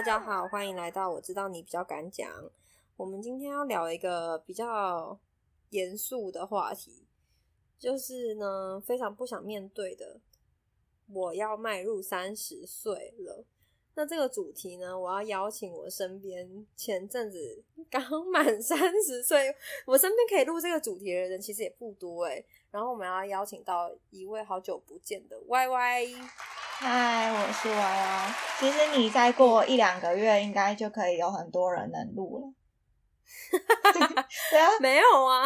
大家好，欢迎来到我知道你比较敢讲。我们今天要聊一个比较严肃的话题，就是呢非常不想面对的，我要迈入三十岁了。那这个主题呢，我要邀请我身边前阵子 刚满三十岁，我身边可以录这个主题的人其实也不多哎。然后我们要邀请到一位好久不见的 Y Y。嗨，我是 Y Y。其实你再过一两个月，应该就可以有很多人能录了。对啊，没有啊，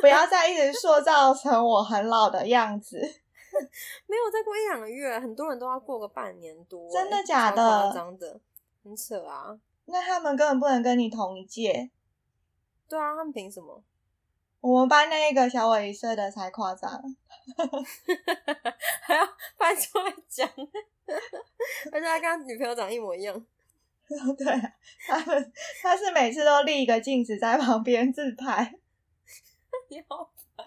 不要再一直塑造成我很老的样子。没有再过一两个月，很多人都要过个半年多，真的假的？夸张的，很扯啊！那他们根本不能跟你同一届。对啊，他们凭什么？我们班那个小我一岁的才夸张，还要搬出来讲，而且他跟他女朋友长一模一样。对，他们他是每次都立一个镜子在旁边自拍。你好烦，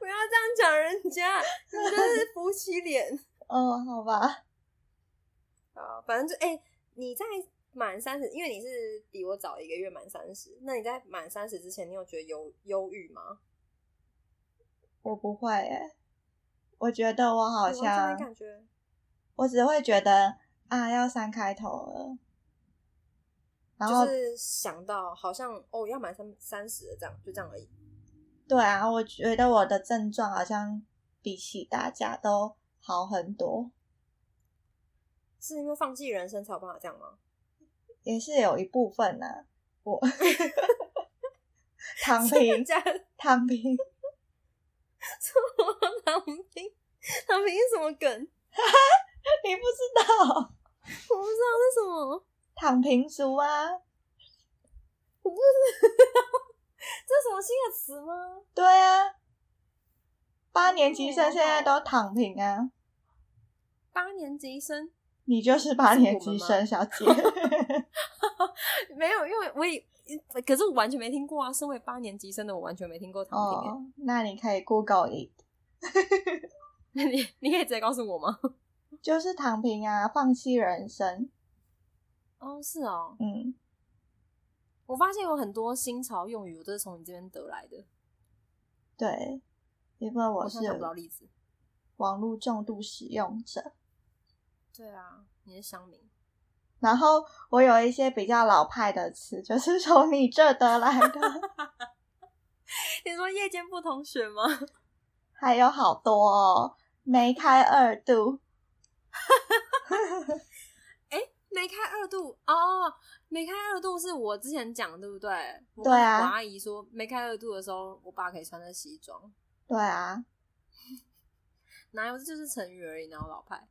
不要这样讲人家，你这是夫妻脸。哦，好吧。啊，反正就哎，你在。满三十，因为你是比我早一个月满三十，那你在满三十之前，你有觉得忧忧郁吗？我不会诶，我觉得我好像，感觉，我只会觉得啊，要三开头了，然后是想到好像哦，要满三三十了，这样就这样而已。对啊，我觉得我的症状好像比起大家都好很多，是因为放弃人生才有办法这样吗？也是有一部分呢，我 躺平，躺平，什么躺平？躺平是什么梗？你不知道？我不知道是什么躺平族啊？我不知道，这是什么新的词吗？对啊，八年级生现在都躺平啊。八年级生。你就是八年级生小姐 没有，因为我也，可是我完全没听过啊。身为八年级生的我，完全没听过躺平。哦，那你可以 Google it。那你你可以直接告诉我吗？就是躺平啊，放弃人生。哦，是哦，嗯。我发现有很多新潮用语，我都是从你这边得来的。对，因为我是。网络重度使用者。对啊，你是乡民。然后我有一些比较老派的词，就是从你这得来的。你说夜间部同学吗？还有好多哦，梅开二度。哎，梅开二度哦，梅开二度是我之前讲对不对？对啊。我阿姨说梅开二度的时候，我爸可以穿着西装。对啊。哪有？这就是成语而已，哪有老派？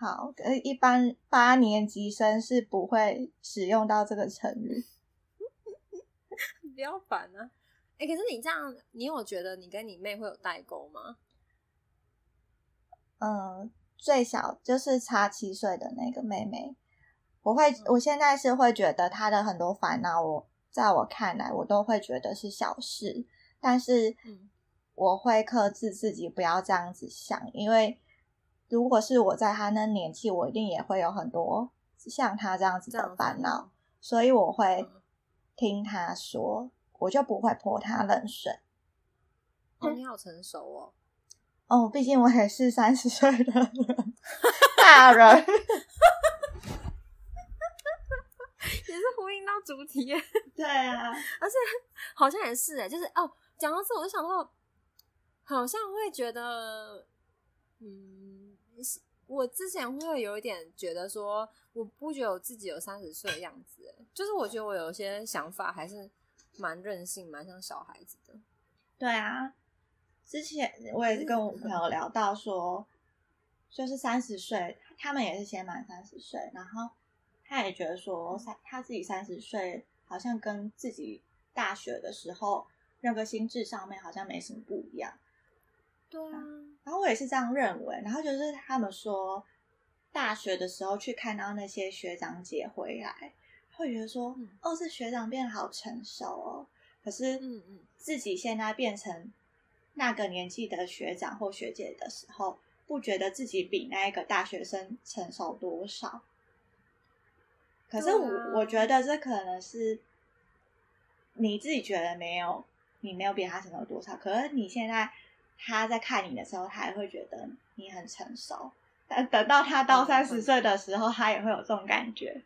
好，呃，一般八年级生是不会使用到这个成语。不要烦啊！哎，可是你这样，你有觉得你跟你妹会有代沟吗？嗯，最小就是差七岁的那个妹妹，我会，我现在是会觉得她的很多烦恼，我在我看来，我都会觉得是小事，但是我会克制自己不要这样子想，因为。如果是我在他那年纪，我一定也会有很多像他这样子的烦恼，所以我会听他说，我就不会泼他冷水。哦，你好成熟哦！哦，毕竟我也是三十岁的 大人，也是呼应到主题。对啊，而且好像也是哎，就是哦，讲到这，我就想到，好像会觉得，嗯。我之前会有一点觉得说，我不觉得我自己有三十岁的样子，就是我觉得我有些想法还是蛮任性，蛮像小孩子的。对啊，之前我也是跟我朋友聊到说，就是三十岁，他们也是先满三十岁，然后他也觉得说，三他自己三十岁好像跟自己大学的时候那个心智上面好像没什么不一样。对啊，然后我也是这样认为。然后就是他们说，大学的时候去看到那些学长姐回来，会觉得说，哦，是学长变得好成熟哦。可是，嗯嗯，自己现在变成那个年纪的学长或学姐的时候，不觉得自己比那个大学生成熟多少。可是我我觉得这可能是你自己觉得没有，你没有比他成熟多少，可是你现在他在看你的时候，他也会觉得你很成熟。但等到他到嗯三十岁的时候，他也会有这种感觉。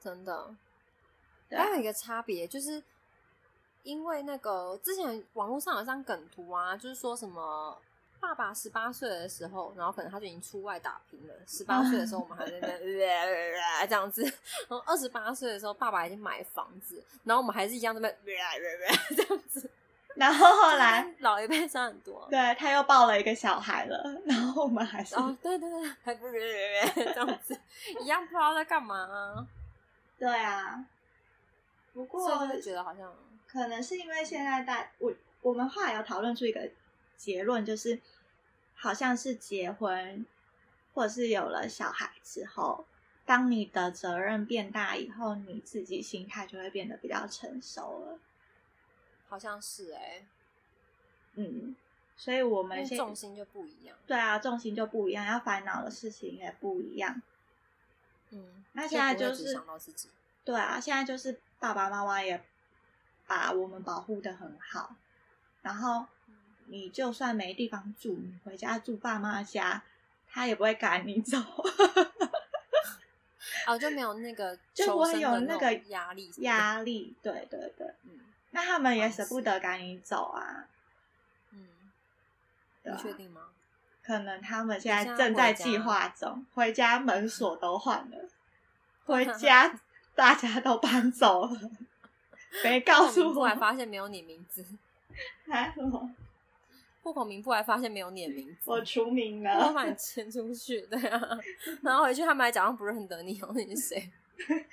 真的。还有一个差别就是，因为那个之前网络上有张梗图啊，就是说什么爸爸十八岁的时候，然后可能他就已经出外打拼了。十八岁的时候，我们还在那边 这样子，然后二十八岁的时候，爸爸已经买房子，然后我们还是一样在那边 这样子。然后后来，老一辈差很多。对他又抱了一个小孩了，然后我们还是、哦，对对对，还不是这样子，一样不知道在干嘛、啊，对啊。不过就觉得好像可能是因为现在大我我们后来有讨论出一个结论，就是好像是结婚或者是有了小孩之后，当你的责任变大以后，你自己心态就会变得比较成熟了。好像是哎、嗯，所以我们现重心就不一样。对啊，重心就不一样，要烦恼的事情也不一样。嗯，那现在就是不会只想到自己。对啊，现在就是爸爸妈妈也把我们保护的很好，然后你就算没地方住，你回家住爸妈家，他也不会赶你走，哦，就没有那个 就不求生会有的那那个压力。压力。对对对，嗯那他们也舍不得赶你走啊，嗯，你确定吗？可能他们现在正在计划中，回家门锁都换了，回 家大家都搬走了，没告诉我还发现没有你名字，还什么，户口名簿还发现没有你的名字，我除名了我了。把你迁出去，对啊，然后回去他们还假装不认得你，哦，你是谁？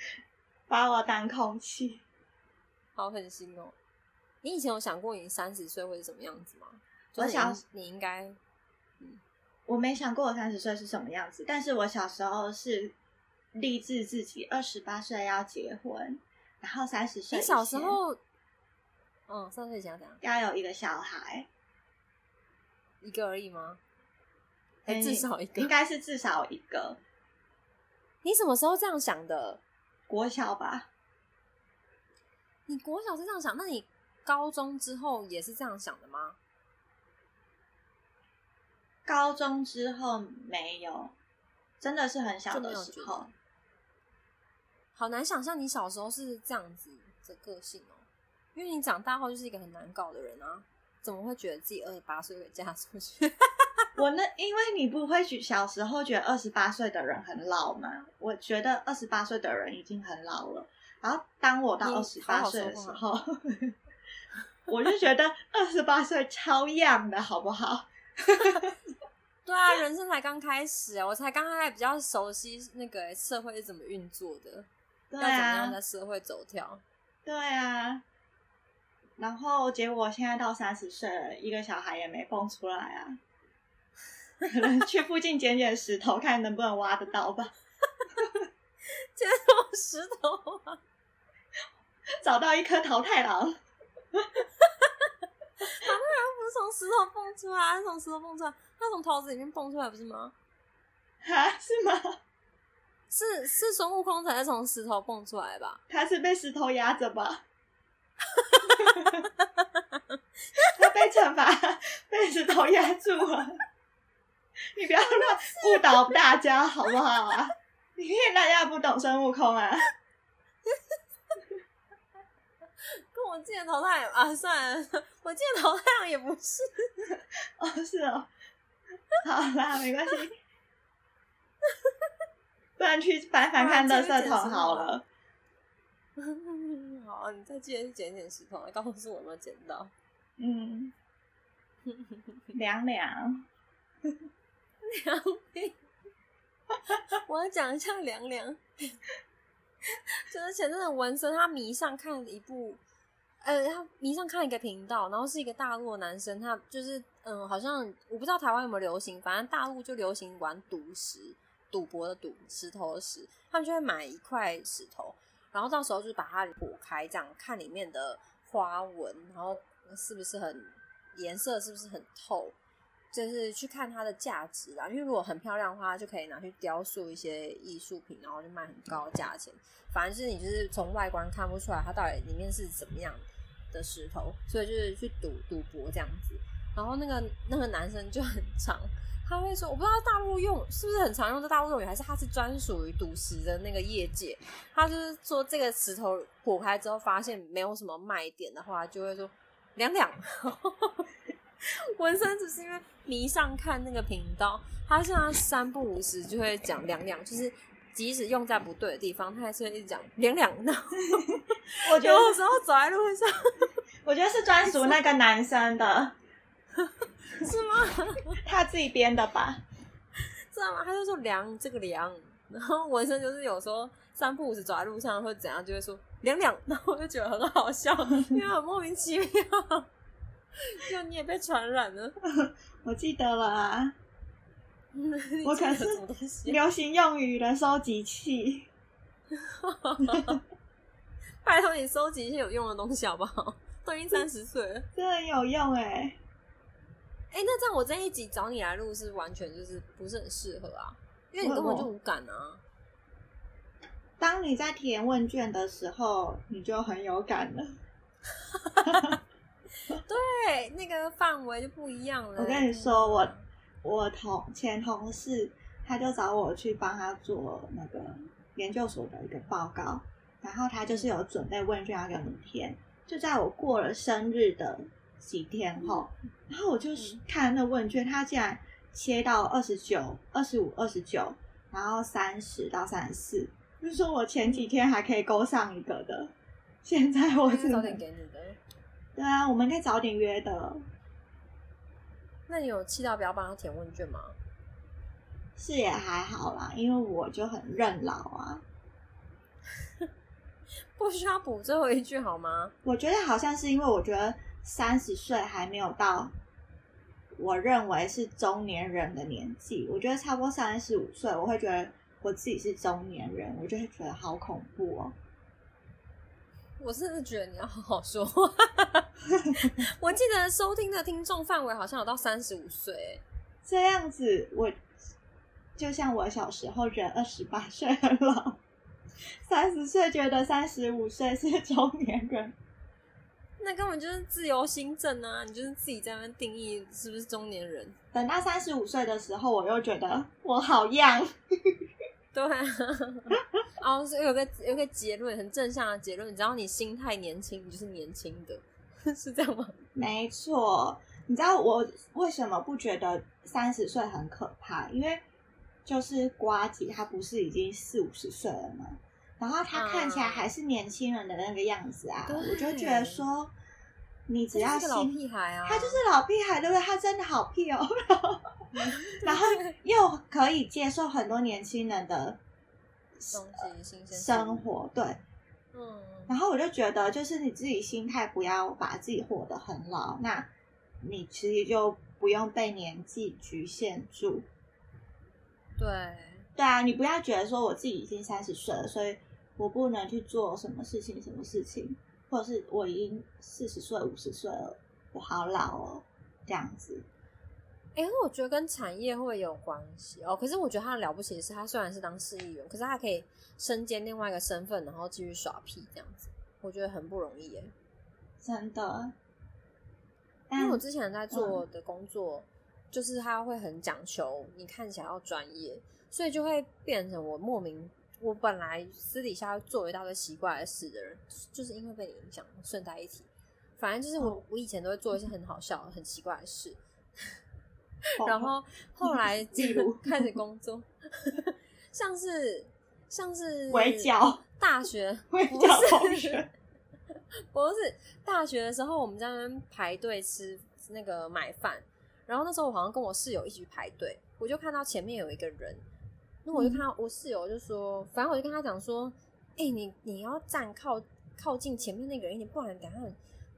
把我当空气。好狠心哦！你以前有想过你三十岁会是什么样子吗？我想你你应该我没想过我三十岁是什么样子，但是我小时候是立志自己二十八岁要结婚，然后三十岁你小时候，嗯，三十岁以前要怎样？要有一个小孩，一个而已吗？还嗯至少一个？应该是至少一个你什么时候这样想的？国小吧。你国小是这样想，那你高中之后也是这样想的吗？高中之后没有，真的是很小的时候。好难想象你小时候是这样子的个性哦，因为你长大后就是一个很难搞的人啊，怎么会觉得自己二十八岁会嫁出去？我那因为你不会觉小时候觉得二十八岁的人很老嘛？我觉得二十八岁的人已经很老了。然后当我到二十八岁的时候，我就觉得二十八岁超样的好不好？对啊，人生才刚开始啊，我才刚开始比较熟悉那个社会是怎么运作的，对要怎么样啊在，社会走跳。对啊。然后结果现在到三十岁了，一个小孩也没蹦出来啊。可能去附近捡捡石头，看能不能挖得到吧。捡到石头啊！找到一颗桃太郎，不是从石头蹦出来，是从石头蹦出来，他从桃子里面蹦出来，不是吗？哈，是吗？是是孙悟空才是从石头蹦出来吧？他是被石头压着吧？他被惩罚，被石头压住了。你不要乱误导大家好不好啊？你骗大家不懂孙悟空啊？跟我记得桃太阳啊，算了，我记得桃太阳也不是。哦，是哦。好啦，没关系。不然去翻翻看垃圾桶好了。好，你再记得去捡捡石头，告诉我有没有捡到。嗯，凉凉。凉凉，我要讲一下凉凉，就是前阵子文森他迷上看了一部，呃，他迷上看一个频道，然后是一个大陆的男生，他就是嗯，好像我不知道台湾有没有流行，反正大陆就流行玩赌石，赌博的赌，石头的石，他们就会买一块石头，然后到时候就把它剖开，这样看里面的花纹，然后是不是很颜色是不是很透。就是去看它的价值啦。因为如果很漂亮的话，就可以拿去雕塑一些艺术品，然后就卖很高价钱。反正是你就是从外观看不出来它到底里面是怎么样的石头，所以就是去赌赌博这样子。然后那个那个男生就很长，他会说，我不知道大陆用是不是很常用这大陆用语，还是他是专属于赌石的那个业界。他就是说这个石头破开之后发现没有什么卖点的话，就会说两两。纹身只是因为迷上看那个频道，他现在三不五时就会讲两两，就是即使用在不对的地方，他还是会一直讲两两。我觉得有时候走在路上，我觉得是专属那个男生的，是吗？他自己编的吧？知道吗？他就说凉这个凉，然后纹身就是有时候三不五时走在路上或怎样，就会说两两，然后我就觉得很好笑，因为很莫名其妙。就你也被传染了，我记得了啊，我可是？流行用语的收集器。拜托你收集一些有用的东西好不好？都已经三十岁了，真的很有用哎、哎、那这样我这一集找你来录是完全就是不是很适合啊，因为你根本就无感啊。当你在填问卷的时候，你就很有感了。对，那个范围就不一样了。我跟你说，我我同前同事，他就找我去帮他做那个研究所的一个报告，然后他就是有准备问卷要给我们填，就在我过了生日的几天后，然后我就看那问卷，他竟然切到二十九、二十五、二十九，然后三十到三十四，就是说我前几天还可以勾上一个的，现在我我是早只能点给你的。对啊，我们应该早点约的。那你有气到不要帮他填问卷吗？是也还好啦，因为我就很认老啊。不需要补最后一句好吗？我觉得好像是因为我觉得三十岁还没有到我认为是中年人的年纪，我觉得差不多三十五岁，我会觉得我自己是中年人，我就会觉得好恐怖哦。我甚至觉得你要好好说话。我记得收听的听众范围好像有到三十五岁，这样子，我就像我小时候觉得二十八岁很老，三十岁觉得三十五岁是中年人。那根本就是自由新政啊！你就是自己在那边定义是不是中年人。等到三十五岁的时候，我又觉得我好样。对啊，哦，是有个有个结论，很正向的结论，只要你心态年轻，你就是年轻的，是这样吗？没错，你知道我为什么不觉得三十岁很可怕？因为就是瓜吉他不是已经四五十岁了吗？然后他看起来还是年轻人的那个样子啊，对我就觉得说，你只要这就是老心屁孩啊！他就是老屁孩，对不对？他真的好屁哦，然后 又可以接受很多年轻人的东西新鲜生，活，对。嗯，然后我就觉得，就是你自己心态不要把自己活得很老，那你其实就不用被年纪局限住。对，对啊，你不要觉得说我自己已经三十岁了，所以我不能去做什么事情、什么事情，或者是我已经四十岁、五十岁了，我好老哦，这样子。哎、我觉得跟产业会有关系哦。可是我觉得他了不起的是，他虽然是当市议员，可是他可以身兼另外一个身份，然后继续耍屁这样子，我觉得很不容易耶。真的。因为我之前在做的工作，就是他会很讲求你看起来要专业，所以就会变成我莫名，我本来私底下做一大堆奇怪的事的人，就是因为被你影响。顺带一提，反正就是我、哦我以前都会做一些很好笑、很奇怪的事，哦然后后来 例如开始工作，像是像是围剿大学围不剿是同学不是大学的时候，我们在那边排队吃那个买饭，然后那时候我好像跟我室友一起去排队，我就看到前面有一个人，那我就看到我室友就说，反正我就跟他讲说，哎、你你要站靠靠近前面那个人一点，不然等下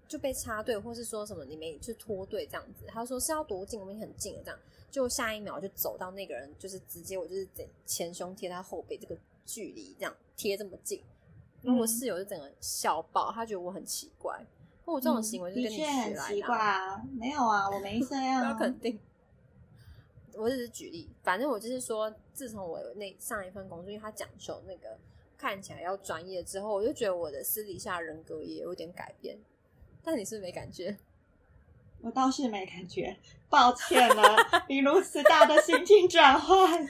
就被插队，或是说什么你没就脱队这样子。他说是要多近，我们很近了，这样就下一秒就走到那个人，就是直接我就是整前胸贴他后背这个距离，这样贴这么近。然后我嗯室友就整个笑爆，他觉得我很奇怪。我这种行为就是跟你学来的、很奇怪啊，没有啊，我没这样、不要啊。肯定。我只是举例，反正我就是说，自从我有那上一份工作，因为他讲求那个看起来要专业之后，我就觉得我的私底下人格也有点改变。但你是没感觉？我倒是没感觉，抱歉了，你如此大的心情转换，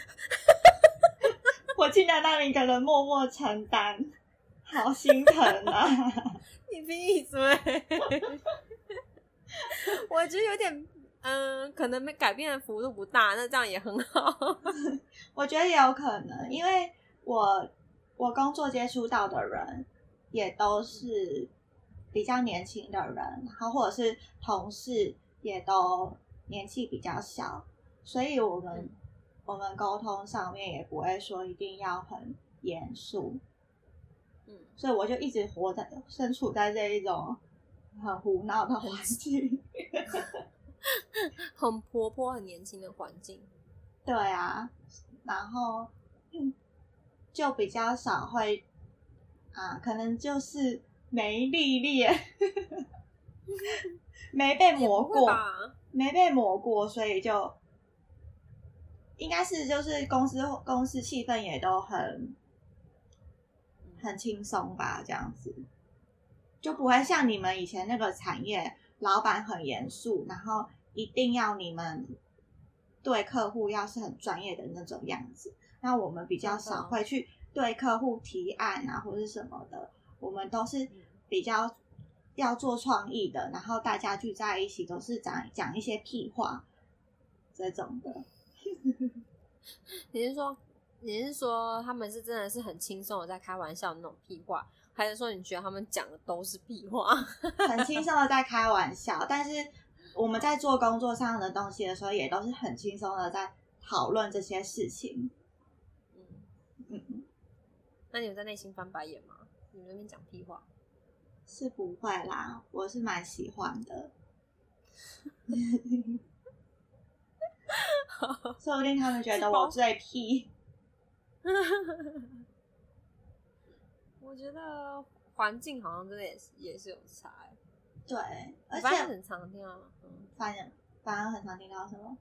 我竟然让你一个人默默承担，好心疼啊！你闭嘴！我觉得有点，嗯，可能没改变的幅度不大，那这样也很好。我觉得也有可能，因为我我工作接触到的人也都是。比较年轻的人，然后或者是同事也都年纪比较小，所以我们我们沟通上面也不会说一定要很严肃，嗯，所以我就一直活在身处在这一种很胡闹的环境，很活泼、很年轻的环境，对啊，然后就比较少会啊，可能就是。没历练，没被磨过，没被磨过，所以就应该是就是公司公司气氛也都很很轻松吧，这样子就不会像你们以前那个产业，老板很严肃，然后一定要你们对客户要是很专业的那种样子。那我们比较少会去对客户提案啊，或者是什么的。我们都是比较要做创意的，然后大家聚在一起都是讲讲一些屁话这种的。你是说你是说他们是真的是很轻松的在开玩笑那种屁话，还是说你觉得他们讲的都是屁话？很轻松的在开玩笑，但是我们在做工作上的东西的时候，也都是很轻松的在讨论这些事情。嗯嗯，那你们在内心翻白眼吗？你们那边讲屁话是不会啦，我是蛮喜欢的 说不定他们觉得我最屁。我觉得环境好像真的也是也是有差，对，而且很常听到，嗯，反正反而很常听到什么，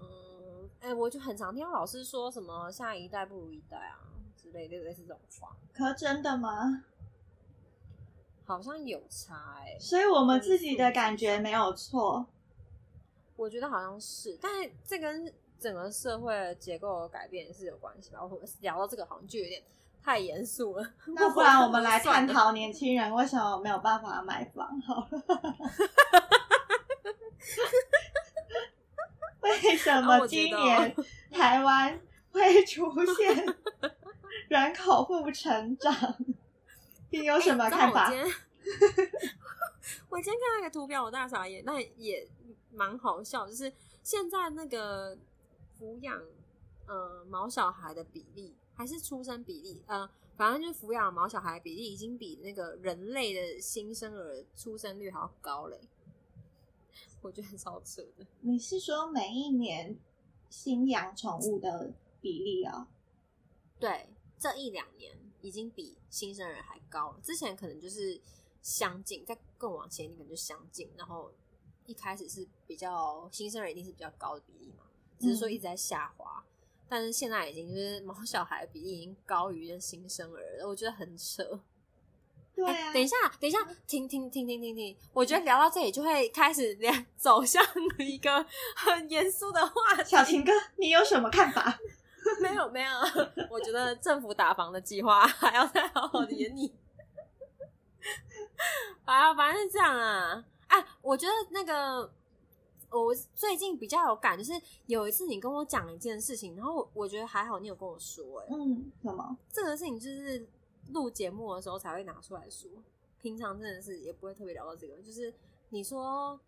嗯，哎，我就很常听到老师说什么下一代不如一代啊之。类的类似这种话，可真的吗？好像有差哎，所以我们自己的感觉没有错。我觉得好像是，但是这跟整个社会结构的改变是有关系吧？我聊到这个好像就有点太严肃了。那不然我们来探讨年轻人为什么没有办法买房好了。为什么今年台湾会出现？人口负成长，你有什么看法？我今天看到一个图表，我大傻眼，那也蛮好笑。就是现在那个抚养呃毛小孩的比例，还是出生比例，呃，反正就是抚养毛小孩比例已经比那个人类的新生儿出生率还要高嘞。我觉得很超扯的。你是说每一年新养宠物的比例啊？对。这一两年已经比新生儿还高了，之前可能就是相近，在更往前一点就相近，然后一开始是比较新生儿一定是比较高的比例嘛，只是说一直在下滑，但是现在已经就是毛小孩的比例已经高于新生儿了，我觉得很扯。对啊，等一下，等一下，停停停停停停，我觉得聊到这里就会开始连 走向一个很严肃的话题。小晴哥，你有什么看法？没有没有，我觉得政府打房的计划还要再好好演你。啊，反正是这样啊。哎，我觉得那个我最近比较有感，就是有一次你跟我讲一件事情，然后我觉得还好，你有跟我说，哎，嗯，什么？这个事情就是录节目的时候才会拿出来说，平常真的是也不会特别聊到这个。就是你说。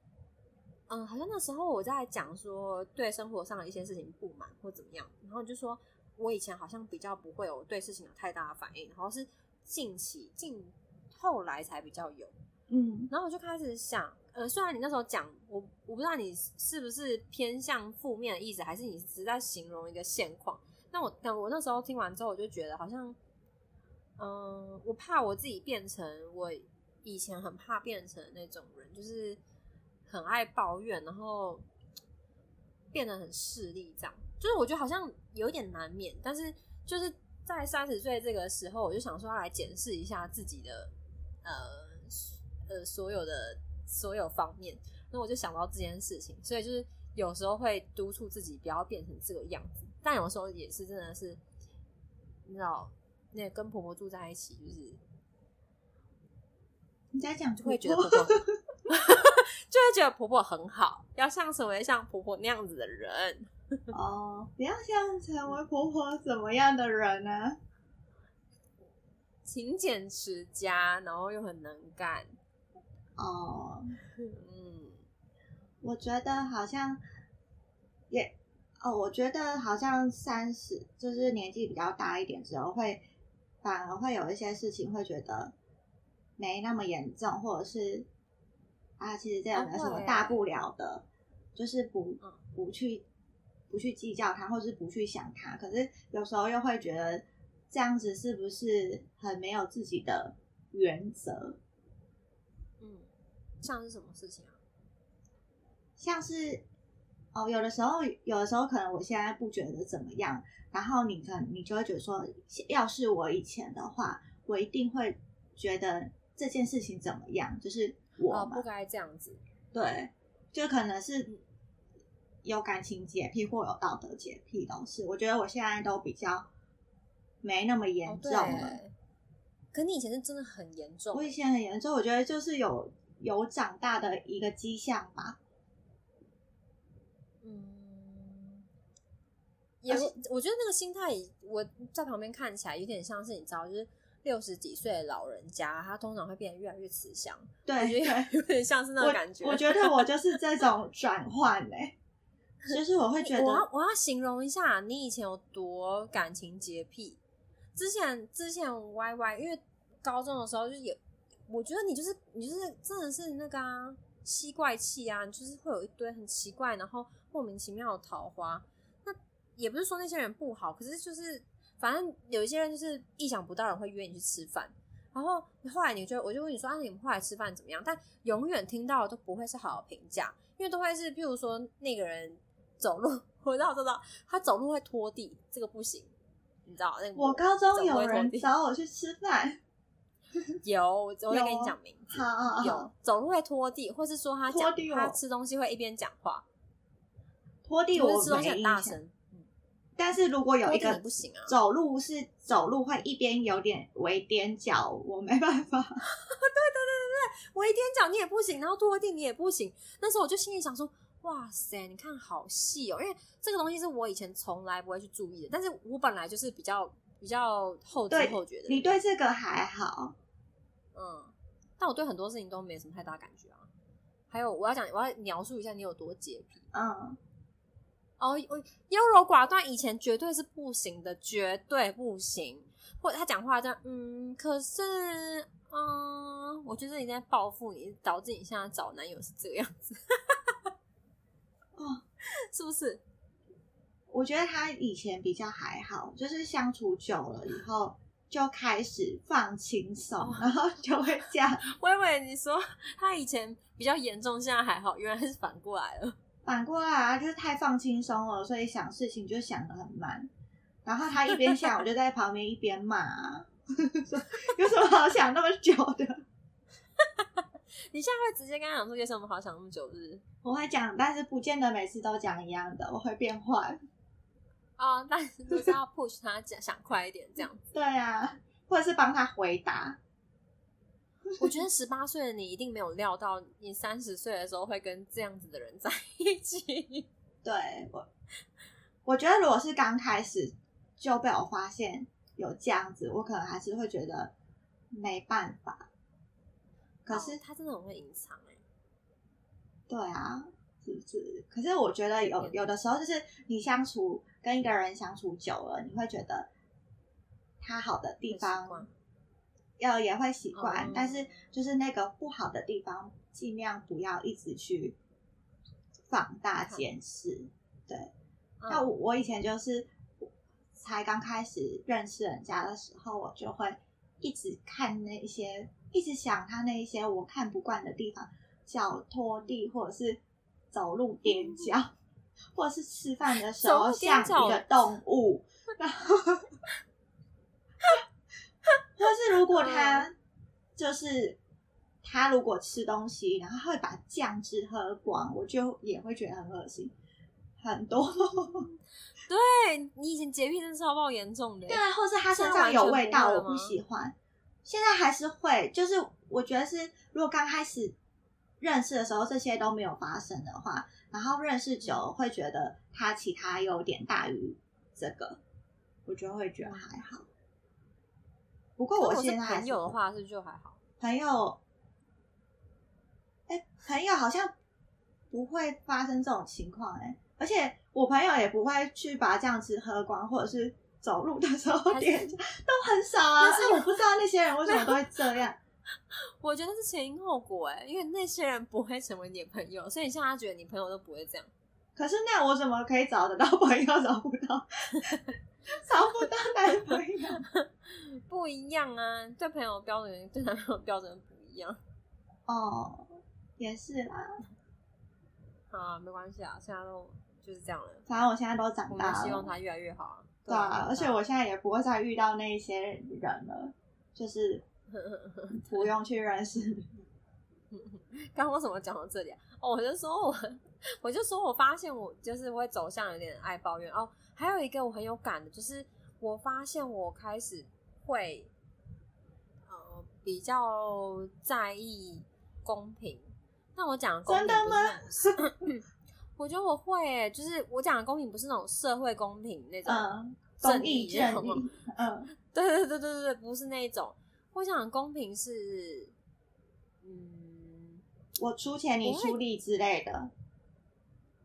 嗯，好像那时候我在讲说对生活上的一些事情不满或怎么样，然后就说我以前好像比较不会有对事情有太大的反应，然后是近期近后来才比较有，嗯，然后我就开始想，呃，虽然你那时候讲我我不知道你是不是偏向负面的意思，还是你只在形容一个现况，那我但我那时候听完之后，我就觉得好像，嗯，我怕我自己变成我以前很怕变成那种人，就是。很爱抱怨，然后变得很势利，这样就是我觉得好像有点难免，但是就是在三十岁这个时候，我就想说要来检视一下自己的呃呃所有的所有方面，那我就想到这件事情，所以就是有时候会督促自己不要变成这个样子，但有时候也是真的是，你知道，那跟婆婆住在一起，就是你在讲就会觉得婆婆，就会觉得婆婆很好，要像成为像婆婆那样子的人。哦，不要像成为婆婆怎么样的人呢？勤俭持家，然后又很能干。哦，嗯，我觉得好像也哦，我觉得好像三十就是年纪比较大一点之后，会反而会有一些事情会觉得没那么严重，或者是啊，其实这样没有什么大不了的，就是不嗯不去不去计较它，或是不去想它。可是有时候又会觉得这样子是不是很没有自己的原则？嗯，像是什么事情啊？像是哦，有的时候，有的时候可能我现在不觉得怎么样，然后你可能你就会觉得说，要是我以前的话，我一定会觉得这件事情怎么样，就是我哦，不该这样子。对，就可能是有感情洁癖或有道德洁癖都是，我觉得我现在都比较没那么严重了。。可你以前是真的很严重我，以前很严重，我觉得就是有有长大的一个迹象吧。嗯，也我觉得那个心态，我在旁边看起来有点像是你知道，就是六十几岁的老人家，他通常会变得越来越慈祥，对我觉，得有点像是那种感觉。我觉得我就是这种转换嘞，就是我会觉得我要我要形容一下，你以前有多感情洁癖。之前之前 Y Y，因为高中的时候就是有，我觉得你就是你就是真的是那个啊，吸怪气啊，你就是会有一堆很奇怪，然后莫名其妙的桃花。那也不是说那些人不好，可是就是反正有一些人就是意想不到的人会约你去吃饭，然后后来你就我就问你说啊，你们后来吃饭怎么样？但永远听到的都不会是好的评价，因为都会是譬如说那个人走路，我知道我知道，他走路会拖地，这个不行，你知道那个我高中有人找我去吃饭，有，我再跟你有讲名字。好有走路会拖地，或是说他讲他吃东西会一边讲话，拖地我是吃东西。很大声。嗯，但是如果有一个你不行啊。走路是走路会一边有点微踮脚，我没办法。对对对对对，微踮脚你也不行，然后拖地你也不行。那时候我就心里想说，哇塞，你看好细哦，因为这个东西是我以前从来不会去注意的，但是我本来就是比较比较后知后觉的。你对这个还好，嗯，但我对很多事情都没什么太大感觉啊。还有，我要讲，我要描述一下你有多洁癖嗯，哦。我优柔寡断以前绝对是不行的，绝对不行。或者他讲话这样，嗯，可是，嗯，我觉得你在报复你，导致你现在找男友是这个样子。哦，是不是？我觉得他以前比较还好，就是相处久了以后就开始放轻松，哦 然后就会这样。我以为你说他以前比较严重，现在还好，原来是反过来了。反过来啊，就是太放轻松了，所以想事情就想得很慢。然后他一边想，我就在旁边一边骂、啊，说有什么好想那么久的？你现在会直接跟他讲说有什么好想那么久，是不是？我会讲，但是不见得每次都讲一样的，我会变换。哦，但是就是要 push 他讲想快一点这样子。对啊，或者是帮他回答。我觉得 十八岁的你一定没有料到，你三十岁的时候会跟这样子的人在一起。对我，我觉得如果是刚开始就被我发现有这样子，我可能还是会觉得没办法。可是，哦他真的很会隐藏哎、对啊，是不是？可是我觉得有有的时候，就是你相处跟一个人相处久了，你会觉得他好的地方，要也会习惯，嗯但是就是那个不好的地方，尽量不要一直去放大检视。对，嗯。那我我以前就是才刚开始认识人家的时候，我就会一直看那些，一直想他那一些我看不惯的地方，脚拖地或者是走路踮脚，或者是吃饭的时候像一个动物，然后，或是如果他就是他如果吃东西，然后会把酱汁喝光，我就也会觉得很恶心，很多。对你以前洁癖真的超爆严重的，对啊，或是他身上有味道，我不喜欢。现在还是会，就是我觉得是，如果刚开始认识的时候这些都没有发生的话，然后认识久会觉得他其他优点大于这个，我就会觉得还好。不过我现在朋友的话是就还好，朋友，哎，朋友好像不会发生这种情况哎，而且。我朋友也不会去把这样子喝光，或者是走路的时候点，都很少啊。但是我不知道那些人为什么都会这样。我觉得是前因后果哎，因为那些人不会成为你的朋友，所以你现在觉得你朋友都不会这样。可是那我怎么可以找得到朋友？找不到，找不到男朋友。不一样啊，对朋友标准对男朋友标准不一样。哦，也是啦。啊，没关系啊，现在都。就是这样了，反正我现在都长大了，希望他越来越好。对啊，而且我现在也不会再遇到那些人了，就是 不用去认识。刚刚为什么讲到这里啊？哦，我就说我，我就说我发现我就是会走向有点爱抱怨哦。还有一个我很有感的，就是我发现我开始会呃比较在意公平。那我讲公平真的吗？我觉得我会诶，就是我讲的公平不是那种社会公平那种正义正义，嗯，对对对对对对，不是那种。我想公平是，嗯，我出钱你出力之类的。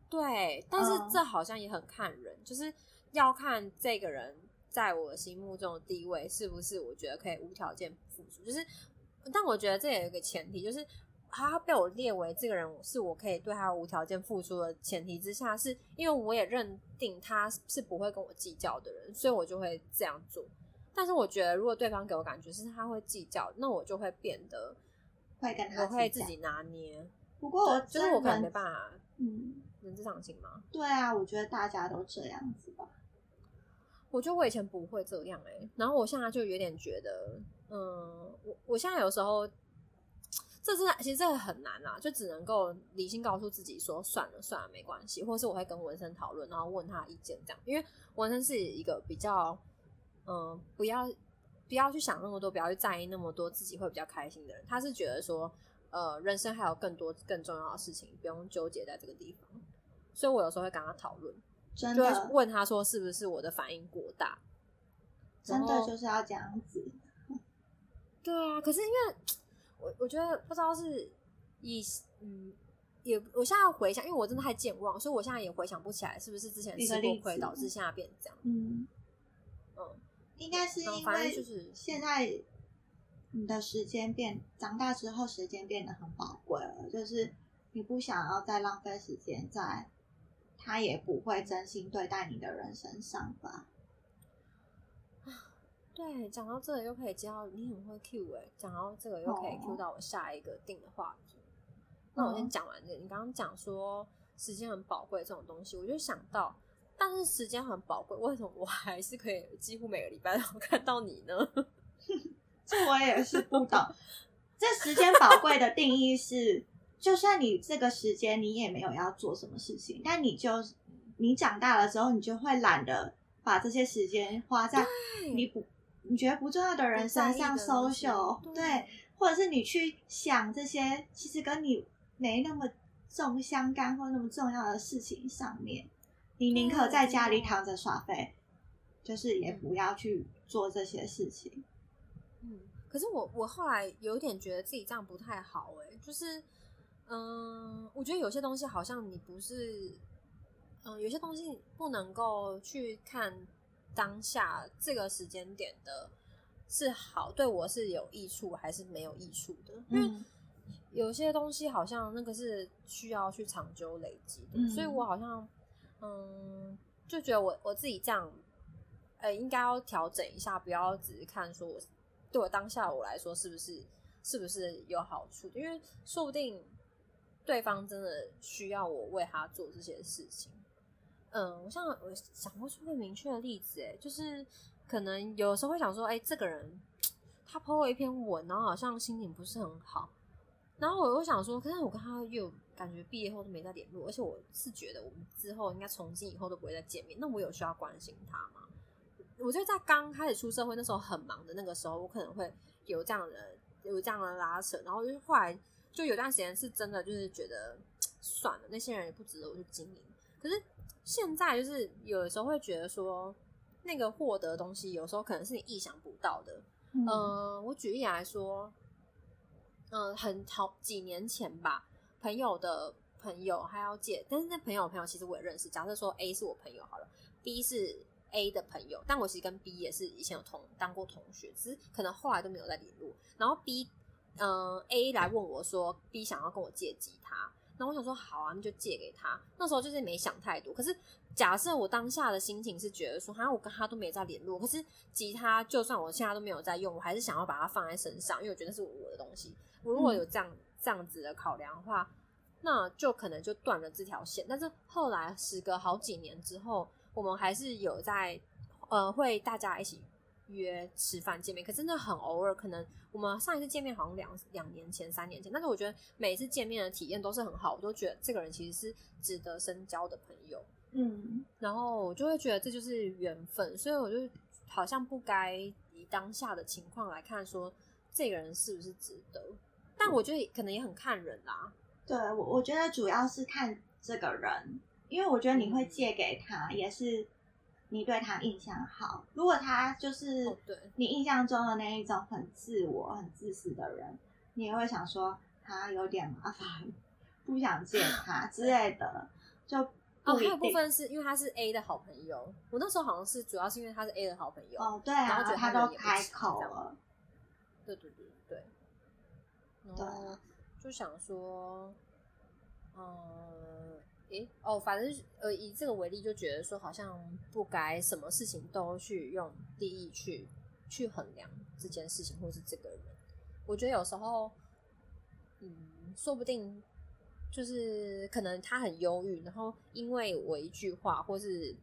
对，但是这好像也很看人，就是要看这个人在我心目中的地位是不是我觉得可以无条件付出。就是，但我觉得这也有一个前提，就是。他被我列为这个人是我可以对他无条件付出的前提之下，是因为我也认定他是不会跟我计较的人，所以我就会这样做。但是我觉得，如果对方给我感觉是他会计较，那我就会变得会跟他我会自己拿捏。不过我就是我可能没办法，嗯，人之常情吗？对啊，我觉得大家都这样子吧。我觉得我以前不会这样哎，然后我现在就有点觉得，嗯，我我现在有时候。这真的其实这个很难啊，就只能够理性告诉自己说算了算了没关系，或是我会跟文生讨论，然后问他意见这样。因为文生是一个比较嗯不要不要去想那么多，不要去在意那么多，自己会比较开心的人。他是觉得说呃人生还有更多更重要的事情，不用纠结在这个地方。所以我有时候会跟他讨论，真的问他说是不是我的反应过大？真的就是要这样子。对啊，可是因为。我我觉得不知道是以嗯，也我现在回想，因为我真的太健忘，所以我现在也回想不起来是不是之前吃过亏导致现在变这样。嗯嗯，应该是因为就是现在你的时间变长大之后，时间变得很宝贵了，就是你不想要再浪费时间在他也不会真心对待你的人身上吧。对，讲到这个又可以接到你很会 Q 哎，讲到这个又可以 Q 到我下一个定的话题。那我先讲完这，你刚刚讲说时间很宝贵这种东西，我就想到，但是时间很宝贵，为什么我还是可以几乎每个礼拜都看到你呢？这我也是不懂。这时间宝贵的定义是，就算你这个时间你也没有要做什么事情，但你就你长大了之后，你就会懒得把这些时间花在你不。你觉得不重要的人身上，social 对，或者是你去想这些其实跟你没那么重相干或那么重要的事情上面，你宁可在家里躺着耍废，就是也不要去做这些事情。嗯，可是我我后来有点觉得自己这样不太好，哎，就是嗯，我觉得有些东西好像你不是，嗯，有些东西不能够去看。当下这个时间点的是好，对我是有益处还是没有益处的？因为有些东西好像那个是需要去长久累积的，所以我好像嗯，就觉得我我自己这样，呃，应该要调整一下，不要只是看说我对我当下我来说是不是是不是有好处？因为说不定对方真的需要我为他做这些事情。嗯，我像我想不出个明确的例子，哎，就是可能有时候会想说，哎，这个人 他 po 了一篇文，然后好像心情不是很好，然后我又想说，可是我跟他又感觉毕业后都没再联络，而且我是觉得我们之后应该从今以后都不会再见面，那我有需要关心他吗？我觉得在刚开始出社会那时候很忙的那个时候，我可能会有这样的有这样的拉扯，然后就后来就有段时间是真的就是觉得算了，那些人也不值得我去经营，可是。现在就是有的时候会觉得说，那个获得的东西有时候可能是你意想不到的。嗯，我举例来说，嗯，很好几年前吧，朋友的朋友还要借，但是那朋友朋友其实我也认识。假设说 A 是我朋友好了，B 是 A 的朋友，但我其实跟 B 也是以前有同当过同学，只是可能后来都没有再联络。然后 B，嗯，A 来问我说，B 想要跟我借吉他。那我想说好啊，那就借给他。那时候就是没想太多。可是假设我当下的心情是觉得说，好像我跟他都没在联络。可是吉他就算我现在都没有在用，我还是想要把它放在身上，因为我觉得是我的东西。我如果有这样这样子的考量的话，那就可能就断了这条线。但是后来时隔好几年之后，我们还是有在呃会大家一起。约吃饭见面，可真的很偶尔。可能我们上一次见面好像两两年前、三年前，但是我觉得每一次见面的体验都是很好，我都觉得这个人其实是值得深交的朋友。嗯，然后我就会觉得这就是缘分，所以我就好像不该以当下的情况来看说这个人是不是值得。但我觉得可能也很看人啦。对我，我觉得主要是看这个人，因为我觉得你会借给他也是。你对他印象好，如果他就是你印象中的那一种很自我、很自私的人，你也会想说他有点麻烦，不想见他 之类的。就哦，还有部分是因为他是 A 的好朋友，我那时候好像是主要是因为他是 A 的好朋友。哦，对啊，然后他都开口了。对对对对，然后就想说，嗯。诶哦，反正呃，以这个为例，就觉得说好像不该什么事情都去用利益去去衡量这件事情，或是这个人。我觉得有时候，嗯，说不定就是可能他很忧郁，然后因为我一句话，或是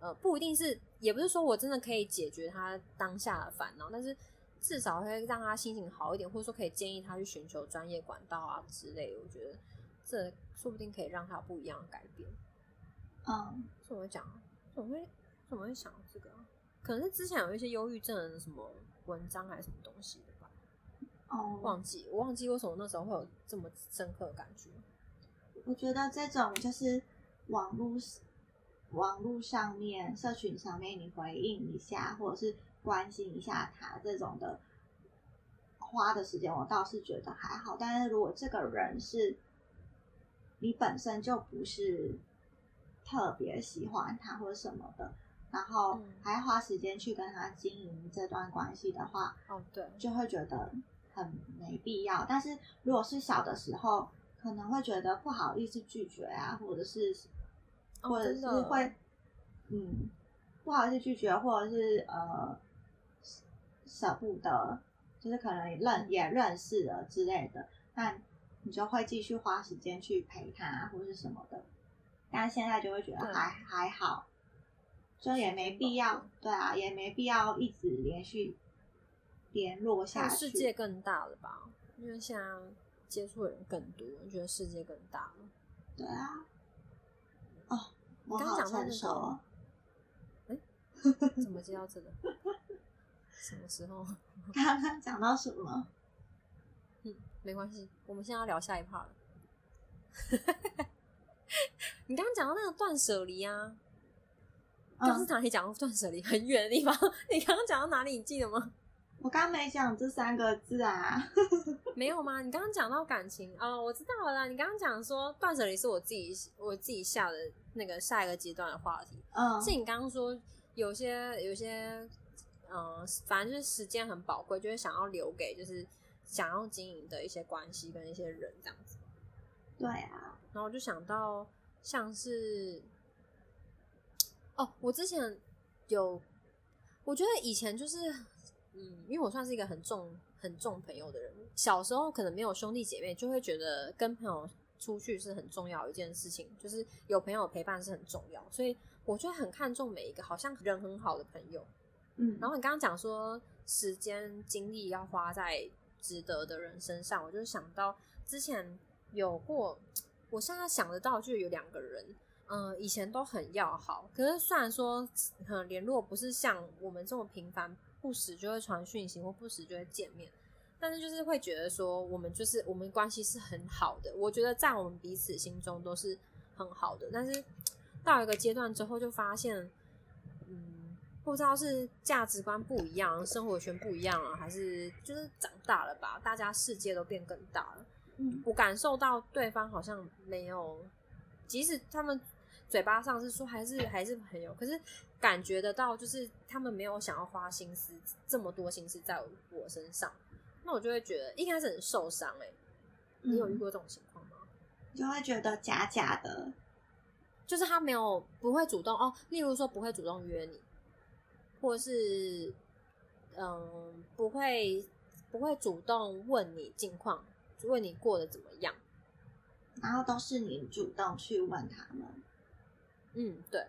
呃，不一定是，也不是说我真的可以解决他当下的烦恼，但是至少会让他心情好一点，或者说可以建议他去寻求专业管道啊之类。我觉得这。说不定可以让他有不一样的改变。嗯，怎么讲？怎么会怎么会想这个？可能是之前有一些忧郁症的什么文章还是什么东西的吧。哦，忘记我忘记为什么那时候会有这么深刻的感觉。我觉得这种就是网络网络上面、社群上面，你回应一下或者是关心一下他这种的花的时间，我倒是觉得还好。但是如果这个人是你本身就不是特别喜欢他或者什么的，然后还要花时间去跟他经营这段关系的话，哦，对，就会觉得很没必要。但是如果是小的时候，可能会觉得不好意思拒绝啊，或者是，或者是会，嗯，不好意思拒绝，或者是呃舍不得，就是可能认也认识了之类的，但。你就会继续花时间去陪他或是什么的，但现在就会觉得还还好，所以也没必要，对啊，也没必要一直连续联络下去。世界更大了吧？因为现在接触的人更多，我觉得世界更大了。对啊。哦，我好成熟。哎，怎么接到这个？什么时候？刚刚讲到什么？没关系，我们现在要聊下一 part 了。你刚刚讲到那个断舍离啊，刚是哪里讲到断舍离？很远的地方。你刚刚讲到哪里？你记得吗？我刚没讲这三个字啊，没有吗？你刚刚讲到感情哦，我知道了。你刚刚讲说断舍离是我自己我自己下的那个下一个阶段的话题。嗯，是你刚刚说有些有些嗯，反正就是时间很宝贵，就是想要留给就是。想要经营的一些关系跟一些人这样子，对啊，然后我就想到像是，哦，我之前有，我觉得以前就是，嗯，因为我算是一个很重很重朋友的人，小时候可能没有兄弟姐妹，就会觉得跟朋友出去是很重要一件事情，就是有朋友陪伴是很重要，所以我就很看重每一个好像人很好的朋友。嗯，然后你刚刚讲说时间精力要花在值得的人身上，我就想到之前有过，我现在想得到就有两个人，嗯、以前都很要好，可是虽然说嗯联络不是像我们这么频繁，不时就会传讯息或不时就会见面，但是就是会觉得说我们就是我们关系是很好的，我觉得在我们彼此心中都是很好的，但是到一个阶段之后就发现，不知道是价值观不一样，生活圈不一样啊，还是就是长大了吧，大家世界都变更大了。嗯我感受到对方好像没有，即使他们嘴巴上是说还是还是朋友，可是感觉得到就是他们没有想要花心思这么多心思在我身上，那我就会觉得一开始很受伤哎、你有遇嗯过这种情况吗？就会觉得假假的，就是他没有不会主动哦，例如说不会主动约你，或是嗯不会不会主动问你近况，问你过得怎么样。然后都是你主动去问他们。嗯，对，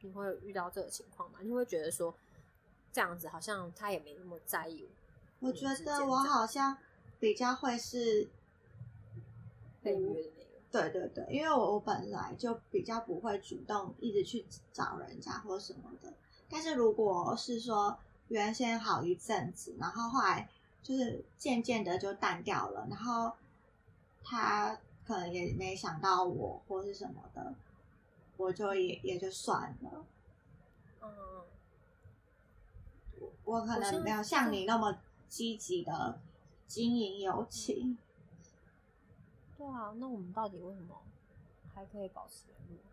你会遇到这个情况吗？你会觉得说这样子好像他也没那么在意我我觉得我好像比较会是，被约的那个。对对对，因为我我本来就比较不会主动一直去找人家或什么的。但是如果是说原先好一阵子，然后后来就是渐渐的就淡掉了，然后他可能也没想到我或是什么的，我就也也就算了。嗯，我可能没有像你那么积极的经营友情。对啊，那我们到底为什么还可以保持联络？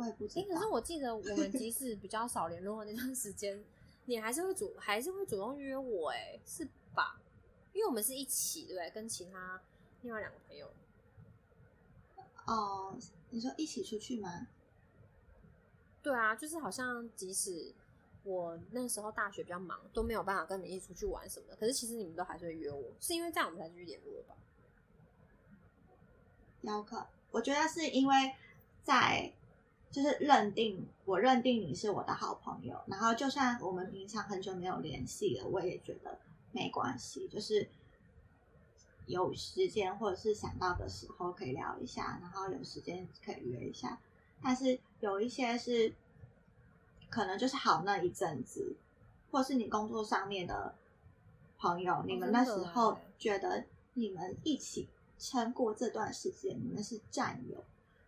我也不知哎、可是，我记得我们即使比较少联络的那段时间，你还是会主还是会主动约我、哎，是吧？因为我们是一起，对不对？跟其他另外两个朋友，哦，你说一起出去吗？对啊，就是好像即使我那时候大学比较忙，都没有办法跟你们一起出去玩什么的，可是其实你们都还是会约我，是因为这样我们才继续联络的吧？有可，我觉得是因为在就是认定我认定你是我的好朋友，然后就算我们平常很久没有联系了，我也觉得没关系，就是有时间或者是想到的时候可以聊一下，然后有时间可以约一下。但是有一些是可能就是好那一阵子，或是你工作上面的朋友，你们那时候觉得你们一起撑过这段时间，你们是战友，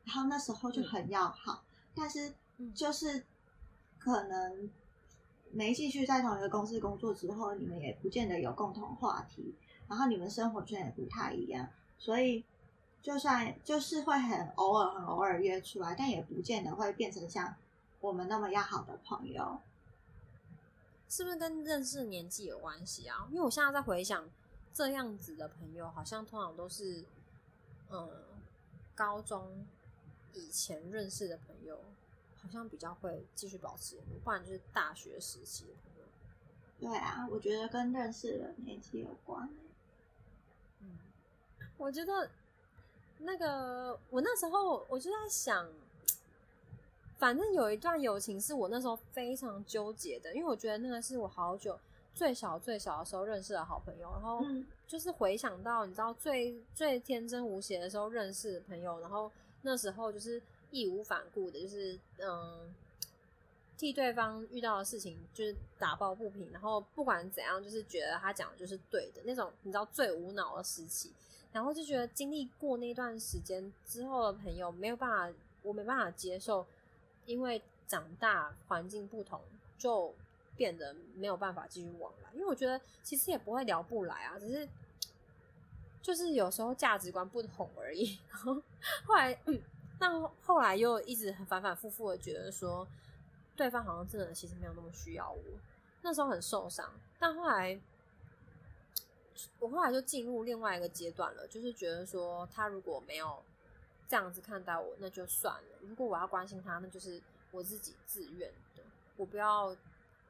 然后那时候就很要好，但是嗯就是可能没继续在同一个公司工作之后，你们也不见得有共同话题，然后你们生活圈也不太一样，所以就算就是会很偶尔很偶尔约出来，但也不见得会变成像我们那么要好的朋友。是不是跟认识年纪有关系啊？因为我现在在回想，这样子的朋友好像通常都是，嗯，高中以前认识的朋友，好像比较会继续保持联络，不然就是大学时期的朋友。对啊，我觉得跟认识的年纪有关。嗯，我觉得那个我那时候我就在想，反正有一段友情是我那时候非常纠结的，因为我觉得那个是我好久最小最小的时候认识的好朋友，然后嗯就是回想到你知道最最天真无邪的时候认识的朋友，然后那时候就是义无反顾的，就是嗯。替对方遇到的事情就是打抱不平，然后不管怎样，就是觉得他讲的就是对的那种，你知道最无脑的时期，然后就觉得经历过那段时间之后的朋友没有办法，我没办法接受，因为长大环境不同，就变得没有办法继续往来。因为我觉得其实也不会聊不来啊，只是就是有时候价值观不同而已。然后后来，嗯，但后来又一直反反复复的觉得说，对方好像真的其实没有那么需要我。那时候很受伤，但后来我后来就进入另外一个阶段了，就是觉得说他如果没有这样子看待我，那就算了。如果我要关心他，那就是我自己自愿的，我不要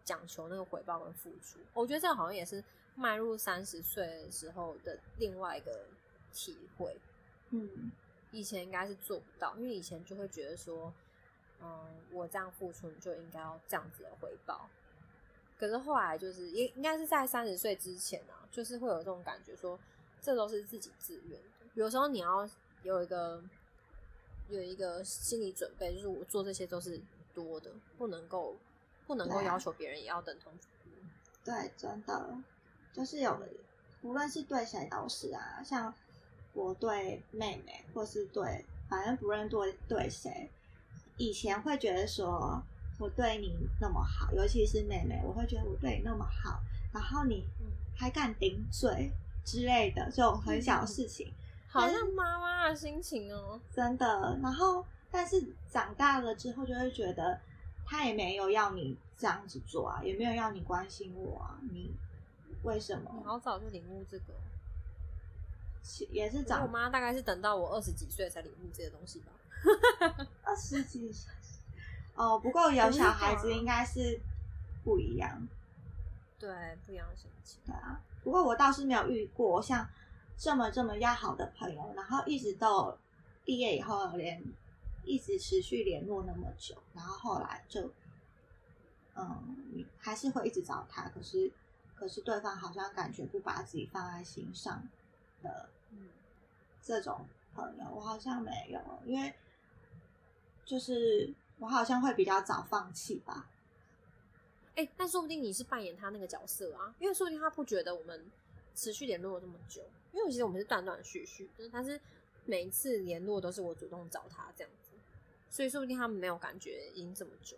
讲求那个回报跟付出。我觉得这个好像也是迈入三十岁的时候的另外一个体会。嗯，以前应该是做不到，因为以前就会觉得说，嗯，我这样付出，你就应该要这样子的回报。可是后来就是，应应该是在三十岁之前啊，就是会有这种感觉，说这都是自己自愿的。有时候你要有一个有一个心理准备，就是我做这些都是多的，不能够不能够要求别人也要等同。对，真的就是有，无论是对谁都是啊，像我对妹妹，或是对，反正不论对对谁，以前会觉得说我对你那么好，尤其是妹妹，我会觉得我对你那么好，然后你嗯，还敢顶嘴之类的这种很小的事情，好像妈妈的心情哦。真的。然后，但是长大了之后，就会觉得他也没有要你这样子做啊，也没有要你关心我啊，你为什你么？好早就领悟这个，也是我妈大概是等到我二十几岁才领悟这些东西吧。二十几岁哦，不过有小孩子应该是不一样，对，不一样的心情。对啊。不过我倒是没有遇过像这么这么要好的朋友，然后一直到毕业以后连一直持续联络那么久，然后后来就嗯，还是会一直找他，可是可是对方好像感觉不把自己放在心上的嗯，这种朋友，我好像没有，因为就是我好像会比较早放弃吧。哎、但说不定你是扮演他那个角色啊，因为说不定他不觉得我们持续联络了这么久，因为其实我们是断断续续，但是每一次联络都是我主动找他这样子，所以说不定他们没有感觉已经这么久，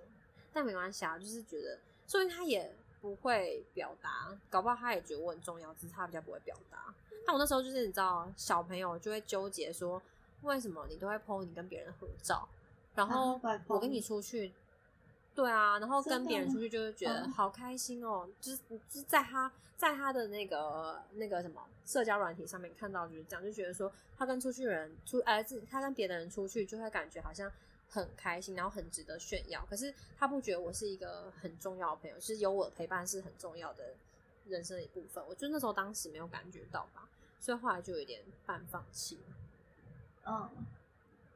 但没关系啊，就是觉得，说不定他也不会表达，搞不好他也觉得我很重要，只是他比较不会表达。但我那时候就是你知道，小朋友就会纠结说，为什么你都会 po 你跟别人的合照，然后我跟你出去，对啊，然后跟别人出去就会觉得嗯好开心哦，就是就是在他在他的那个那个什么社交软体上面看到就是这样，就觉得说他跟出去人出哎自他跟别的人出去就会感觉好像很开心，然后很值得炫耀。可是他不觉得我是一个很重要的朋友，就是有我的陪伴是很重要的人生的一部分。我就那时候当时没有感觉到吧，所以后来就有点半放弃。嗯，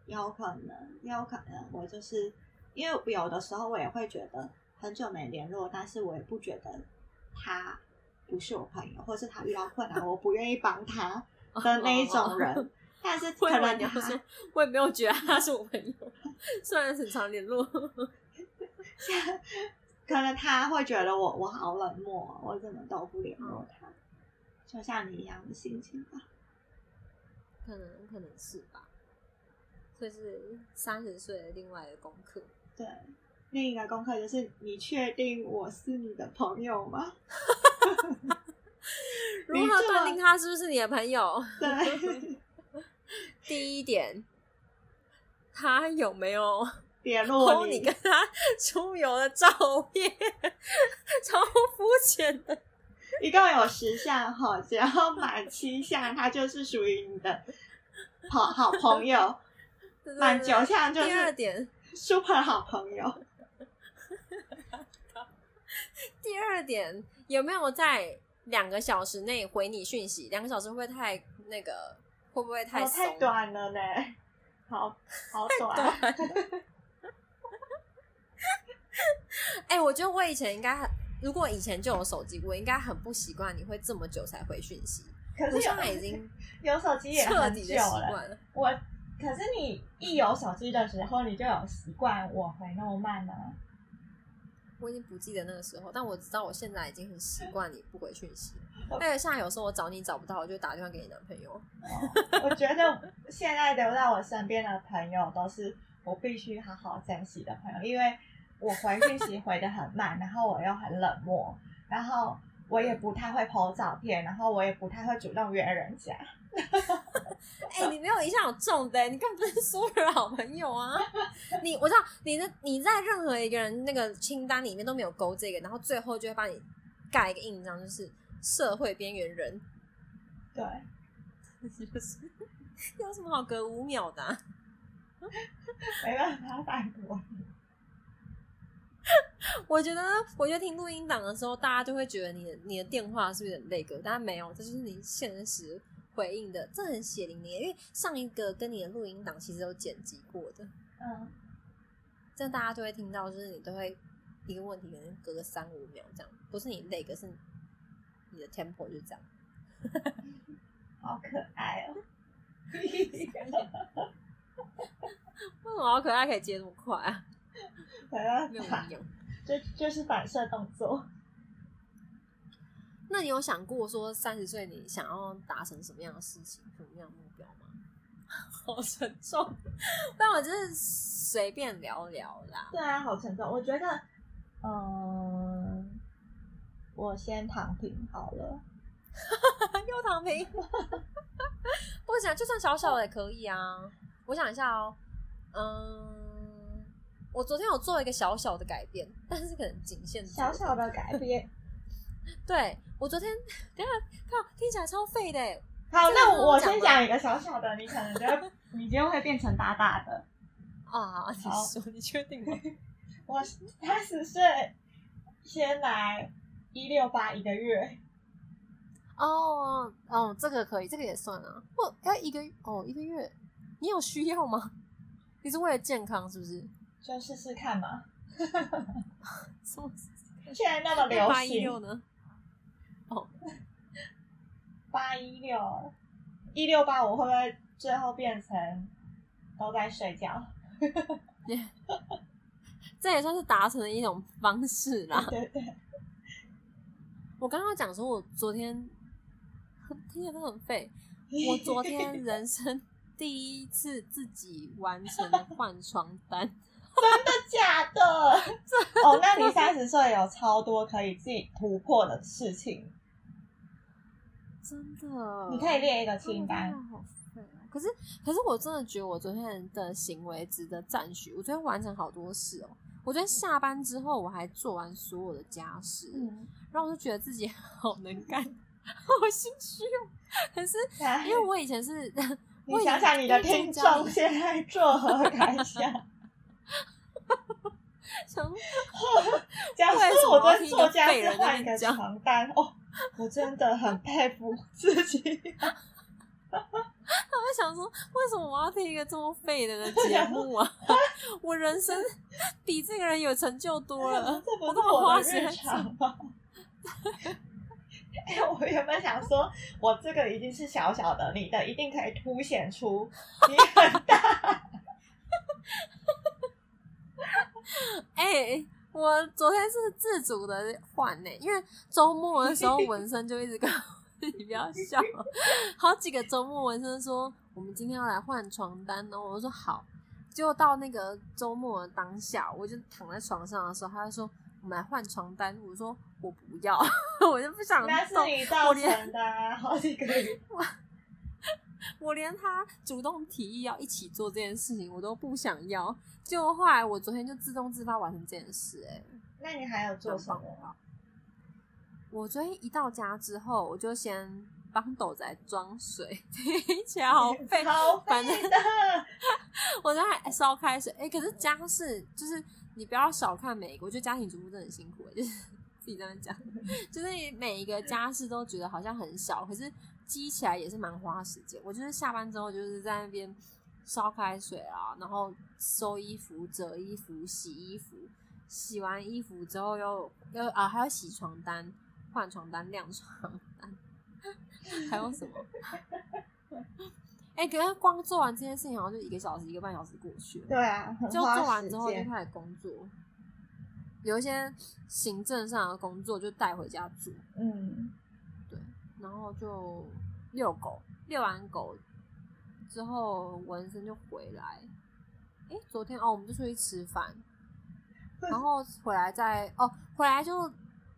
有可能，也有可能，我就是因为有的时候我也会觉得很久没联络，但是我也不觉得他不是我朋友，或是他遇到困难我不愿意帮他的那一种人。但是 会可能他你要说，我也没有觉得他是我朋友，虽然很常联络。可能他会觉得我我好冷漠，我怎么都不联络他，就像你一样的心情吧。可能可能是吧，这是三十岁的另外一个功课。对，另一个功课就是你确定我是你的朋友吗？如何断定他是不是你的朋友？对，第一点，他有没有联络 po 你跟他出游的照片？超肤浅的。一共有十项哈，只要满七项，他就是属于你的好好朋友；满九项就第二是点，super 好朋友。第二点，有没有在两个小时内回你讯息？两个小时会不会太那个？会不会太哦，太短了呢，好好短。哎、我觉得我以前应该很，如果以前就有手机，我应该很不习惯你会这么久才回讯息。可是现在已有经 有手机也很久彻底的习了，惯了。我可是你一有手机的时候，你就有习惯我回那么慢呢、我已经不记得那个时候，但我知道我现在已经很习惯你不回讯息。而且像有时候我找你找不到，我就打电话给你男朋友。我觉得现在留在我身边的朋友都是我必须好好珍惜的朋友，因为我回讯息回的很慢，然后我又很冷漠，然后我也不太会 po 照片，然后我也不太会主动约人家。哎、你没有一项有中的、你根本不是所有人好朋友啊！你我知道你的你在任何一个人那个清单里面都没有勾这个，然后最后就会帮你盖一个印章，就是社会边缘人，对，就是有什么好隔五秒的、啊？没办法反驳你。我觉得，我觉得听录音档的时候，大家就会觉得你的你的电话是不是有点那个，但没有，这就是你现实回应的，这很血淋淋，因为上一个跟你的录音档其实有剪辑过的，嗯，这样大家就会听到，就是你都会一个问题可能隔个三五秒这样，不是你累，可是你的 tempo 就这样。好可爱哦。为什么好可爱可以接那么快啊？没办没有法一，样。这就是反射动作。那你有想过说三十岁你想要达成什么样的事情，什么样的目标吗？好沉重，但我就是随便聊聊啦。对啊，好沉重。我觉得，嗯，我先躺平好了。又躺平，不想就算小小的也可以啊。我想一下哦，嗯，我昨天有做一个小小的改变，但是可能仅限小小的改变。对我昨天，等下靠，听起来超废的欸。好，那我先讲一个小小的，你可能就会，你就会变成大大的。啊，你好说，你确定吗？我三十岁，先来一六八一个月。哦哦，这个可以，这个也算啊。我要一个哦，一个月，你有需要吗？你是为了健康是不是？就试试看嘛。什么现在那么流八一六行，呢？哦，八一六一六八，我会不会最后变成都在睡觉？这也算是达成的一种方式啦。对对，我刚刚讲说，我昨天听起来都很废。我昨天人生第一次自己完成了换床单，真的假的。哦，那你三十岁有超多可以自己突破的事情，真的。你可以列一个清单真。的好废哦可是，可是我真的觉得我昨天的行为值得赞许。我昨天完成好多事哦。我昨天下班之后，我还做完所有的家事，嗯，然后我就觉得自己好能干，好心虚哦。可是因为我以前是，你想想你的听众现在作何感想？假 为什设我在做家事换一个床单，哦，我真的很佩服自己。我想说，为什么我要听一个这么废的的节目啊？我人生比这个人有成就多了，这不是我干嘛花我的日时间常吗？哎、我原本想说，我这个已经是小小的，你的一定可以凸显出你很大。哎、我昨天是自主的换呢、因为周末的时候纹身就一直跟我你不要笑，好几个周末纹身说我们今天要来换床单哦，我说好，就到那个周末的当下，我就躺在床上的时候，他就说我们来换床单，我说我不要，我就不想那是你造我连成的、好几个我。我连他主动提议要一起做这件事情，我都不想要。结果后来我昨天就自动自发完成这件事、哎，那你还有做什么？我昨天一到家之后，我就先帮斗仔装水，听起来好废。好反正废的。我就还烧开水，哎、可是家事就是你不要小看每一个，我觉得家庭主妇真的很辛苦、哎，就是自己这样讲，就是每一个家事都觉得好像很小，可是积起来也是蛮花时间。我就是下班之后就是在那边烧开水啊，然后收衣服、折衣服、洗衣服，洗完衣服之后又又啊还要洗床单、换床单、晾床单，还有什么？哎、可是光做完这件事情，好像就一个小时、一个半小时过去了。对啊，就做完之后就开始工作，有一些行政上的工作就带回家做，嗯，对，然后就遛狗，遛完狗之后纹身就回来。哎，昨天哦，我们就出去吃饭，然后回来再哦，回来就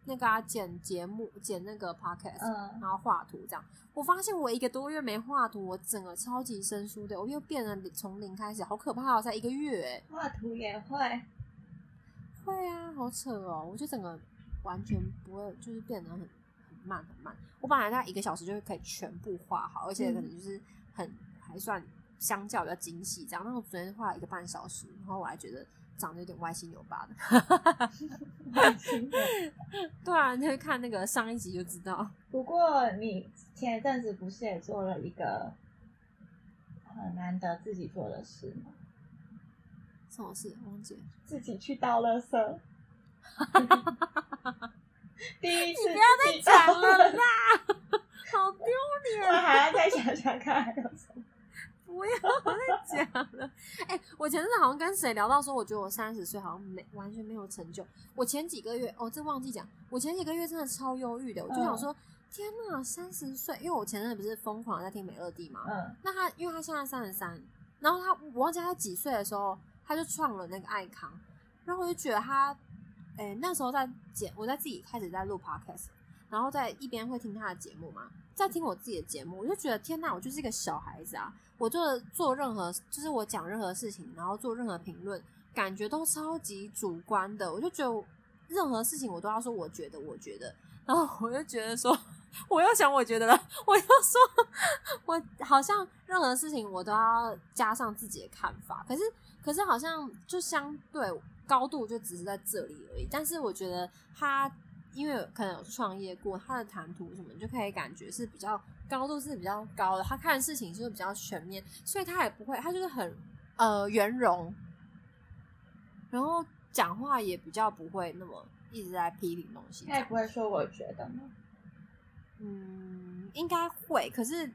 那个、啊、剪节目，剪那个 podcast，、嗯然后画图这样。我发现我一个多月没画图，我整个超级生疏的，我又变得从零开始，好可怕哦！才一个月哎。画图也会。会啊，好扯哦！我就整个完全不会，就是变得很很慢很慢。我本来在一个小时就可以全部画好，而且可能就是很还算相较比较精细这样。但我昨天画了一个半小时，然后我还觉得长得有点歪七扭八的。蛮新的对啊，你会看那个上一集就知道。不过你前一阵子不是也做了一个很难得自己做的事吗？什么事？忘记了。自己去倒垃圾。第一次你不要再讲了啦，好丢脸我脸！还要再想想看还有什么。不要再讲了。哎、我前阵子好像跟谁聊到说，我觉得我三十岁好像没完全没有成就。我前几个月，哦，这忘记讲，我前几个月真的超忧郁的。我就想说，天呐，三十岁，因为我前阵子不是疯狂在听美乐蒂嘛，嗯那他因为他现在三十三，然后他我忘记他几岁的时候，他就创了那个爱康，然后我就觉得他，哎、那时候在剪，我在自己开始在录 podcast，然后在一边会听他的节目嘛，在听我自己的节目，我就觉得天呐，我就是一个小孩子啊！我做做任何，就是我讲任何事情，然后做任何评论，感觉都超级主观的，我就觉得任何事情我都要说我觉得，我觉得，然后我就觉得说，我要想我觉得了，我要说，我好像任何事情我都要加上自己的看法，可是可是好像就相对高度就只是在这里而已。但是我觉得他因为可能有创业过，他的谈吐什么，你就可以感觉是比较高度是比较高的，他看事情就是比较全面，所以他也不会，他就是很呃圆融，然后讲话也比较不会那么一直在批评东西。他也不会说我觉得吗？嗯，应该会，可是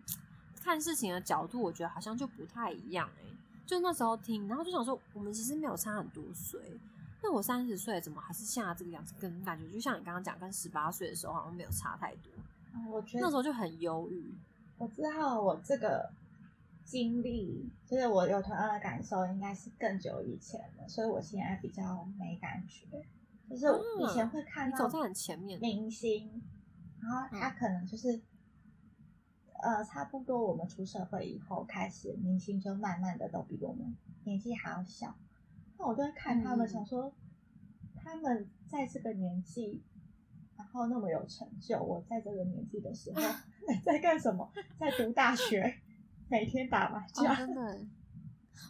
看事情的角度，我觉得好像就不太一样哎、就那时候听，然后就想说，我们其实没有差很多岁。那我三十岁怎么还是现在这个样子？跟感觉就像你刚刚讲，跟十八岁的时候好像没有差太多。嗯我觉得那时候就很忧郁。我知道我这个经历，就是我有同样的感受，应该是更久以前了，所以我现在比较没感觉。就是以前会看到你走在很前面，明星，然后他可能就是，呃，差不多我们出社会以后开始，明星就慢慢的都比我们年纪还要小。那我都会看他们，嗯想说，他们在这个年纪，然后那么有成就，我在这个年纪的时候 在干什么？在读大学，每天打麻哦，将。真的欸。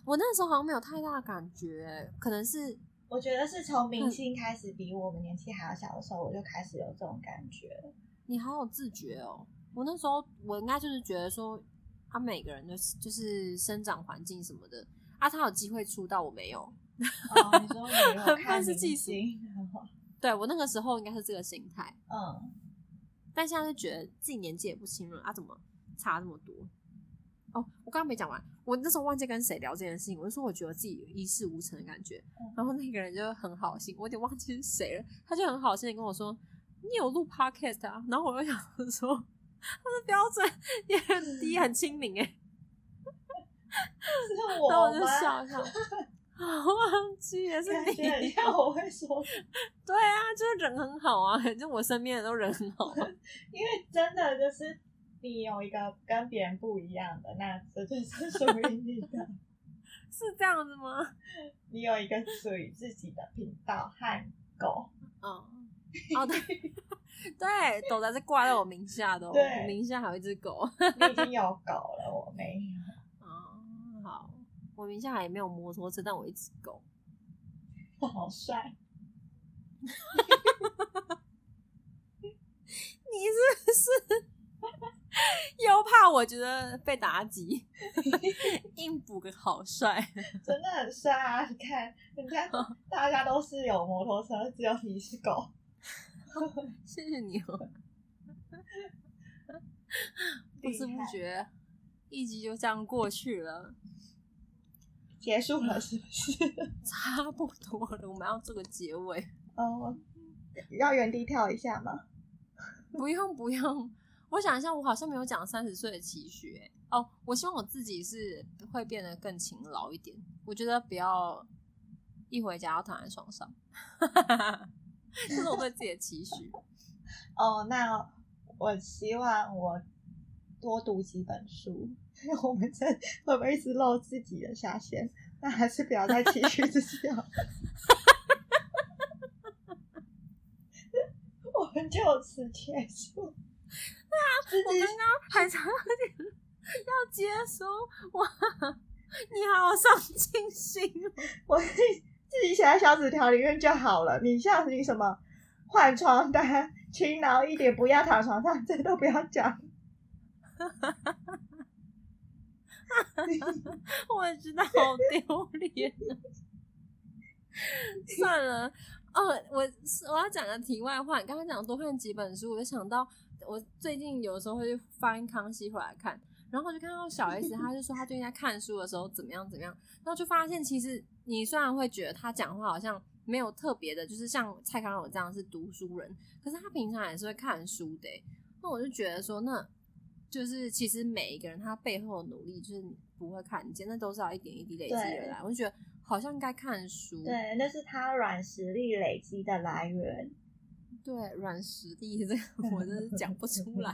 我那时候好像没有太大的感觉，可能是我觉得是从明星开始，比我们年纪还要小的时候，我就开始有这种感觉了。你好有自觉哦。我那时候我应该就是觉得说，他每个人就是就是生长环境什么的，啊，他有机会出道，我没有。哦，你说你有很看明愤世嫉俗星？对我那个时候应该是这个心态，嗯，但现在就觉得自己年纪也不轻了啊，怎么差这么多？哦，我刚刚没讲完，我那时候忘记跟谁聊这件事情，我就说我觉得自己有一事无成的感觉，嗯然后那个人就很好心，我有点忘记是谁了，他就很好心的跟我说：“你有录 podcast 啊？”然后我又想说，他的标准也很低，很 亲民哎，是然后我就？笑笑，好 忘记了是感觉很你，像我会说，对啊，就是人很好啊，就我身边的都人很好啊。因为真的就是你有一个跟别人不一样的，那这就是属于你的。是这样子吗？你有一个属于自己的频道和狗，嗯，哦对对，狗仔是挂在我名下的、我名下还有一只狗。你已经有狗了，我没有。我名下也没有摩托车，但我一只狗。好帅！你是不是又怕我觉得被打击，硬补个好帅？真的很帅啊！你看，人家大家都是有摩托车，只有你是狗。谢谢你哦。不知不觉，一集就这样过去了，结束了是不是？差不多了。我们要做个结尾。哦，要原地跳一下吗？不用不用，我想一下，我好像没有讲三十岁的期许、欸。哦，我希望我自己是会变得更勤劳一点。我觉得不要一回家要躺在床上，这是我对自己的期许。哦，那我希望我多读几本书。我们这会不会一直漏自己的下限？那还是不要再期许自己了。我们就此结束。啊，自己我刚刚还差点要结束，哇，你好上进心哦！我自自己写在小纸条里面就好了。你像你什么换床单、勤劳一点，不要躺床上，这都不要讲。我也知道，好丢脸。算了，哦，我我要讲个题外话。刚刚讲多看几本书，我就想到我最近有时候会去翻《康熙》回来看，然后就看到小 S，他就说他最近在看书的时候怎么样怎么样，然后就发现其实你虽然会觉得他讲话好像没有特别的，就是像蔡康永这样是读书人，可是他平常也是会看书的。那我就觉得说，那就是其实每一个人他背后的努力，就是你不会看见，那都是要一点一滴累积而来。我就觉得。好像该看书，对，那是他软实力累积的来源。对，软实力这个 我真是讲不出来。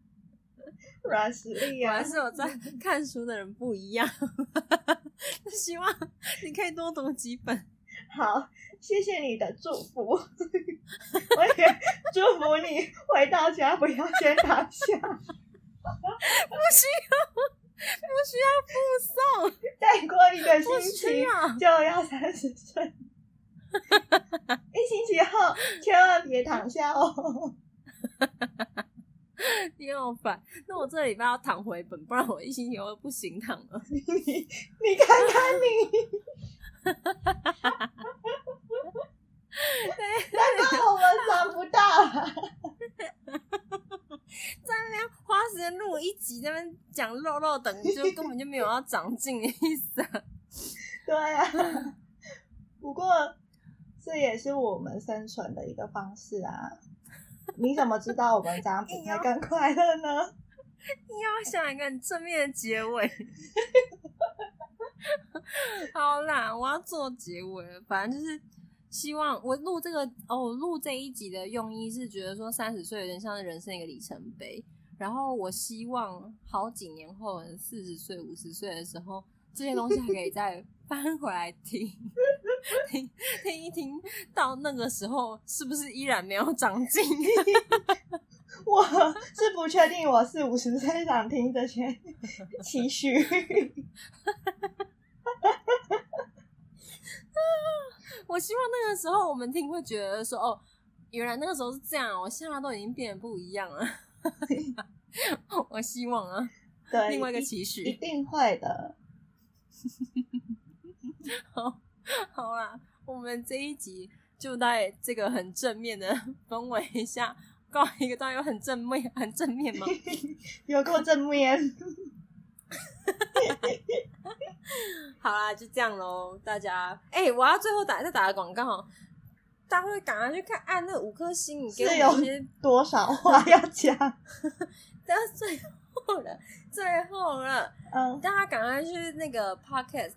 软实力啊，还是我在看书的人不一样。希望你可以多读几本。好，谢谢你的祝福。我也祝福你回到家不要先躺下。不需要。不需要附送，再过一个星期就要三十岁。一星期后千万别躺下哦。你好烦，那我这礼拜要躺回本，不然我一星期后不行躺了。你你看看你，难怪我们长不大。在那边花时间录一集，那边讲肉肉等，就根本就没有要长进的意思。对啊，不过这也是我们生存的一个方式啊。你怎么知道我们这样才更快乐呢？你要想一个很正面的结尾。好啦，我要做结尾了，反正就是。希望我录这个哦，录这一集的用意是觉得说三十岁有点像是人生一个里程碑，然后我希望好几年后四十岁、五十岁的时候，这些东西还可以再 翻回来听听听一听，到那个时候是不是依然没有长进？我是不确定，我是五十岁想听这些期许。我希望那个时候我们听会觉得说哦，原来那个时候是这样，我现在都已经变得不一样了。我希望啊，对，另外一个期许一定会的。好，好啦，我们这一集就在这个很正面的氛围下，告一个段，有很正面，很正面吗？有够正面。好啦，就这样喽，大家。哎，我要最后打再打个广告，大家会赶快去看，按那五颗星，你给我多少话要讲？到最后了，最后了，嗯，大家赶快去那个 podcast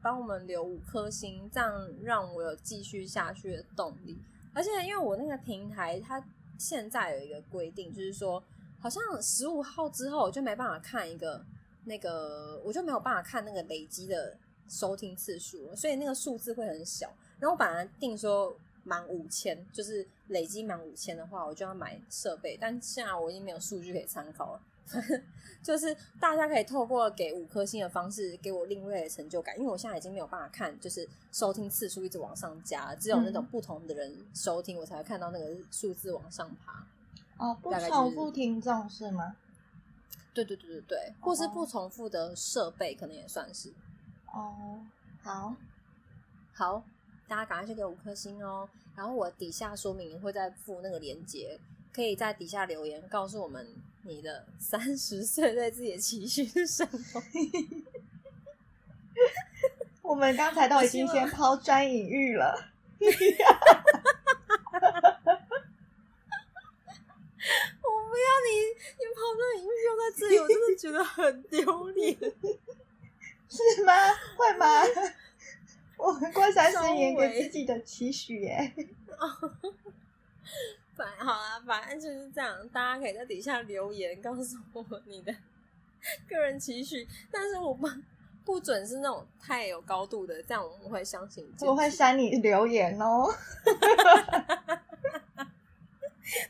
帮我们留五颗星，这样让我有继续下去的动力。而且，因为我那个平台，它现在有一个规定，就是说，好像十五号之后就没办法看一个。那个我就没有办法看那个累积的收听次数，所以那个数字会很小。然后我本来定说满五千，就是累积满五千的话，我就要买设备。但现在我已经没有数据可以参考了，就是大家可以透过给五颗星的方式给我另类的成就感，因为我现在已经没有办法看，就是收听次数一直往上加，只有那种不同的人收听，我才会看到那个数字往上爬。哦，不重复听众是吗？对对对对对，或是不重复的设备，可能也算是。哦，好，好，大家赶快去给五颗星哦。然后我底下说明会再附那个链接，可以在底下留言告诉我们你的三十岁对自己的期许是什么。我们刚才都已经先抛砖引玉了。不要你，你跑那音乐用在这里，我真的觉得很丢脸，是吗？会吗？我们过三十年给自己的期许耶。反好啊，反正就是这样，大家可以在底下留言告诉我你的个人期许，但是我不不准是那种太有高度的，这样我们会相信。我会删你留言哦。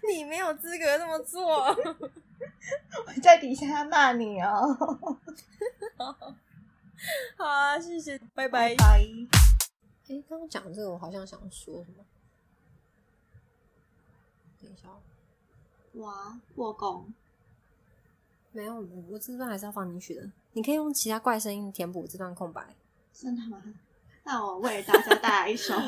你没有资格这么做，我在底下骂你哦。好啊，谢谢，拜拜。哎，刚刚讲这个，我好像想说什么？等一下，哇，破功。没有，我这段还是要放进去的。你可以用其他怪声音填补这段空白。真的吗？那我为大家带来一首。